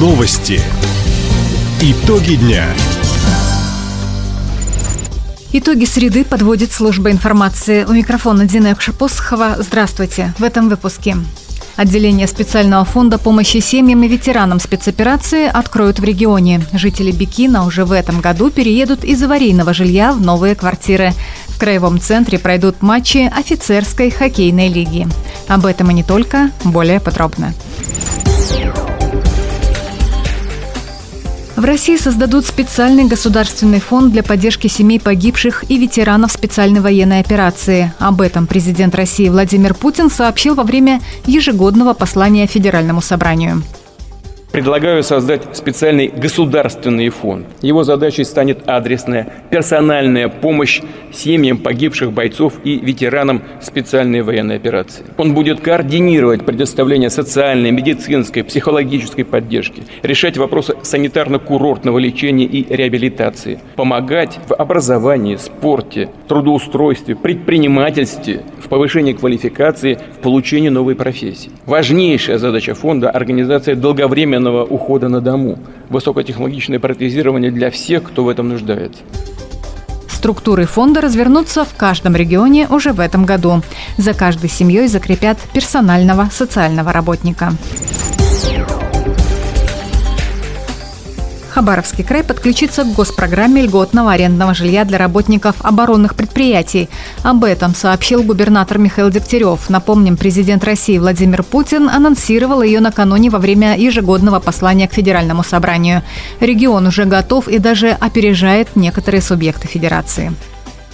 Новости. Итоги дня. Итоги среды подводит служба информации. У микрофона Дина Экшапосхова. Здравствуйте. В этом выпуске. Отделение специального фонда помощи семьям и ветеранам спецоперации откроют в регионе. Жители Бикина уже в этом году переедут из аварийного жилья в новые квартиры. В краевом центре пройдут матчи офицерской хоккейной лиги. Об этом и не только, более подробно. В России создадут специальный государственный фонд для поддержки семей погибших и ветеранов специальной военной операции. Об этом президент России Владимир Путин сообщил во время ежегодного послания Федеральному собранию. Предлагаю создать специальный государственный фонд. Его задачей станет адресная, персональная помощь семьям погибших бойцов и ветеранам специальной военной операции. Он будет координировать предоставление социальной, медицинской, психологической поддержки, решать вопросы санитарно-курортного лечения и реабилитации, помогать в образовании, спорте, трудоустройстве, предпринимательстве, в повышении квалификации, в получении новой профессии. Важнейшая задача фонда – организация долговременного современного ухода на дому, высокотехнологичное протезирование для всех, кто в этом нуждается. Структуры фонда развернутся в каждом регионе уже в этом году. За каждой семьей закрепят персонального социального работника. Хабаровский край подключится к госпрограмме льготного арендного жилья для работников оборонных предприятий. Об этом сообщил губернатор Михаил Дегтярев. Напомним, президент России Владимир Путин анонсировал ее накануне во время ежегодного послания к Федеральному собранию. Регион уже готов и даже опережает некоторые субъекты Федерации.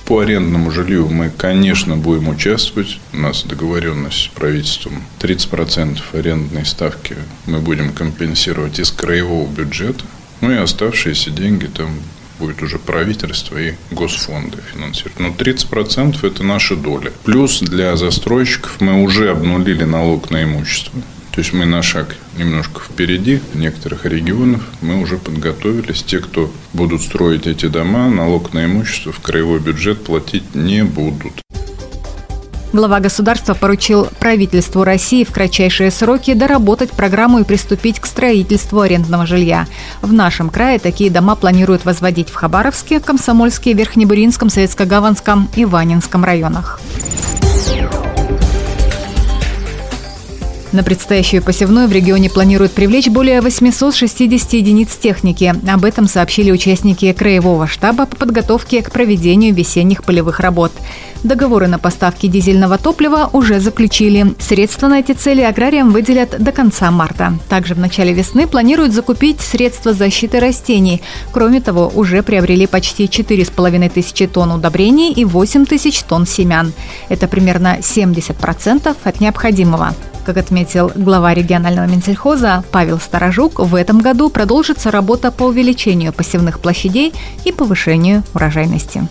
По арендному жилью мы, конечно, будем участвовать. У нас договоренность с правительством 30% арендной ставки мы будем компенсировать из краевого бюджета. Ну и оставшиеся деньги там будет уже правительство и госфонды финансировать. Но 30% это наша доля. Плюс для застройщиков мы уже обнулили налог на имущество. То есть мы на шаг немножко впереди некоторых регионов. Мы уже подготовились. Те, кто будут строить эти дома, налог на имущество в краевой бюджет платить не будут. Глава государства поручил правительству России в кратчайшие сроки доработать программу и приступить к строительству арендного жилья. В нашем крае такие дома планируют возводить в Хабаровске, Комсомольске, Верхнебуринском, Советско-Гаванском и Ванинском районах. На предстоящую посевную в регионе планируют привлечь более 860 единиц техники. Об этом сообщили участники краевого штаба по подготовке к проведению весенних полевых работ. Договоры на поставки дизельного топлива уже заключили. Средства на эти цели аграриям выделят до конца марта. Также в начале весны планируют закупить средства защиты растений. Кроме того, уже приобрели почти 4,5 тысячи тонн удобрений и 8 тысяч тонн семян. Это примерно 70% от необходимого. Как отметил глава регионального Минсельхоза Павел Старожук, в этом году продолжится работа по увеличению посевных площадей и повышению урожайности.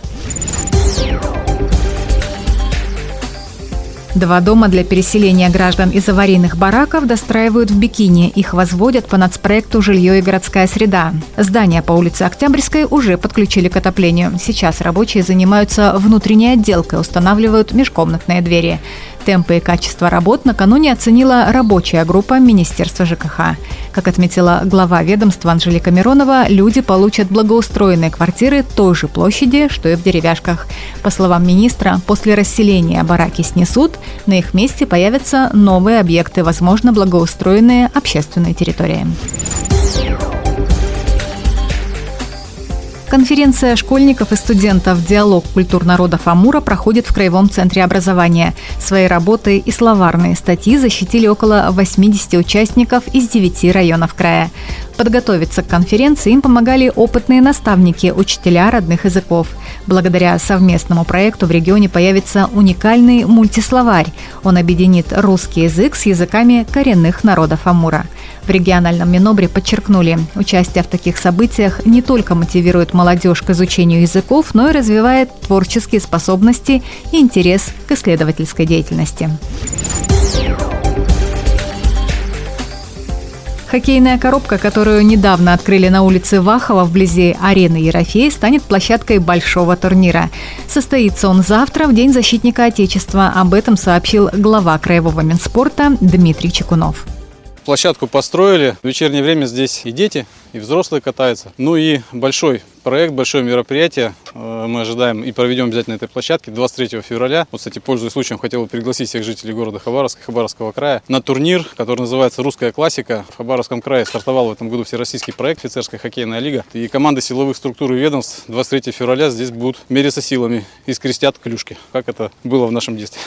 Два дома для переселения граждан из аварийных бараков достраивают в Бикине. Их возводят по нацпроекту «Жилье и городская среда». Здания по улице Октябрьской уже подключили к отоплению. Сейчас рабочие занимаются внутренней отделкой, устанавливают межкомнатные двери. Темпы и качество работ накануне оценила рабочая группа Министерства ЖКХ. Как отметила глава ведомства Анжелика Миронова, люди получат благоустроенные квартиры той же площади, что и в деревяшках. По словам министра, после расселения бараки снесут, на их месте появятся новые объекты, возможно, благоустроенные общественные территории. Конференция школьников и студентов «Диалог культур народов Амура» проходит в Краевом центре образования. Свои работы и словарные статьи защитили около 80 участников из 9 районов края. Подготовиться к конференции им помогали опытные наставники, учителя родных языков. Благодаря совместному проекту в регионе появится уникальный мультисловарь. Он объединит русский язык с языками коренных народов Амура. В региональном Минобре подчеркнули, участие в таких событиях не только мотивирует молодежь к изучению языков, но и развивает творческие способности и интерес к исследовательской деятельности. Хоккейная коробка, которую недавно открыли на улице Вахова вблизи арены Ерофея, станет площадкой большого турнира. Состоится он завтра, в День защитника Отечества. Об этом сообщил глава Краевого Минспорта Дмитрий Чекунов. Площадку построили. В вечернее время здесь и дети, и взрослые катаются. Ну и большой проект, большое мероприятие э, мы ожидаем и проведем обязательно на этой площадке 23 февраля. Вот, кстати, пользуясь случаем, хотел бы пригласить всех жителей города Хабаровска, Хабаровского края на турнир, который называется «Русская классика». В Хабаровском крае стартовал в этом году всероссийский проект «Офицерская хоккейная лига». И команды силовых структур и ведомств 23 февраля здесь будут мериться силами и скрестят клюшки, как это было в нашем детстве.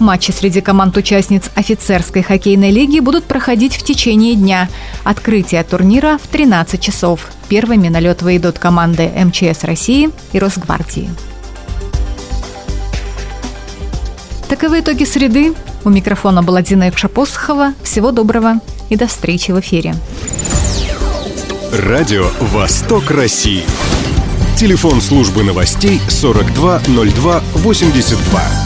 Матчи среди команд-участниц офицерской хоккейной лиги будут проходить в течение дня. Открытие турнира в 13 часов. Первыми на лед выйдут команды МЧС России и Росгвардии. Таковы итоги среды. У микрофона была Дина Евшапосхова. Всего доброго и до встречи в эфире. Радио «Восток России». Телефон службы новостей 420282.